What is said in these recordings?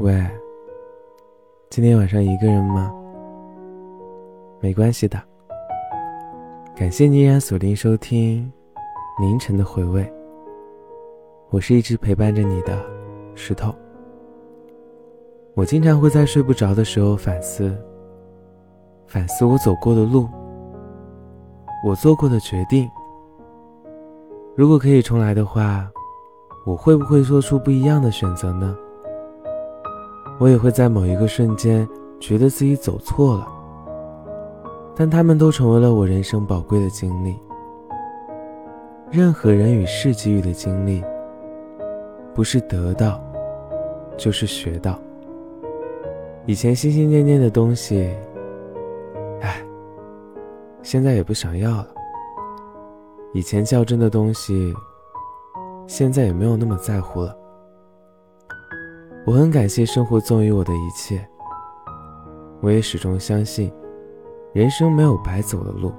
喂，今天晚上一个人吗？没关系的，感谢你依然锁定收听凌晨的回味。我是一直陪伴着你的石头。我经常会在睡不着的时候反思，反思我走过的路，我做过的决定。如果可以重来的话，我会不会做出不一样的选择呢？我也会在某一个瞬间觉得自己走错了，但他们都成为了我人生宝贵的经历。任何人与事给予的经历，不是得到，就是学到。以前心心念念的东西，唉，现在也不想要了。以前较真的东西，现在也没有那么在乎了。我很感谢生活赠予我的一切，我也始终相信，人生没有白走的路。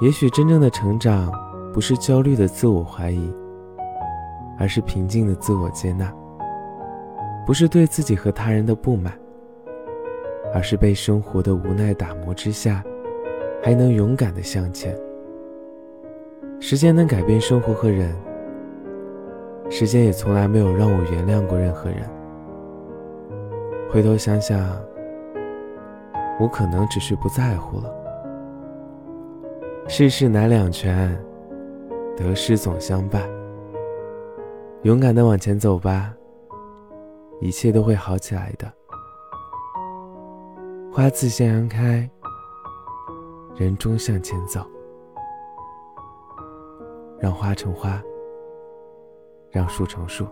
也许真正的成长，不是焦虑的自我怀疑，而是平静的自我接纳；不是对自己和他人的不满，而是被生活的无奈打磨之下，还能勇敢的向前。时间能改变生活和人。时间也从来没有让我原谅过任何人。回头想想，我可能只是不在乎了。世事难两全，得失总相伴。勇敢的往前走吧，一切都会好起来的。花自向阳开，人终向前走。让花成花。让树成树。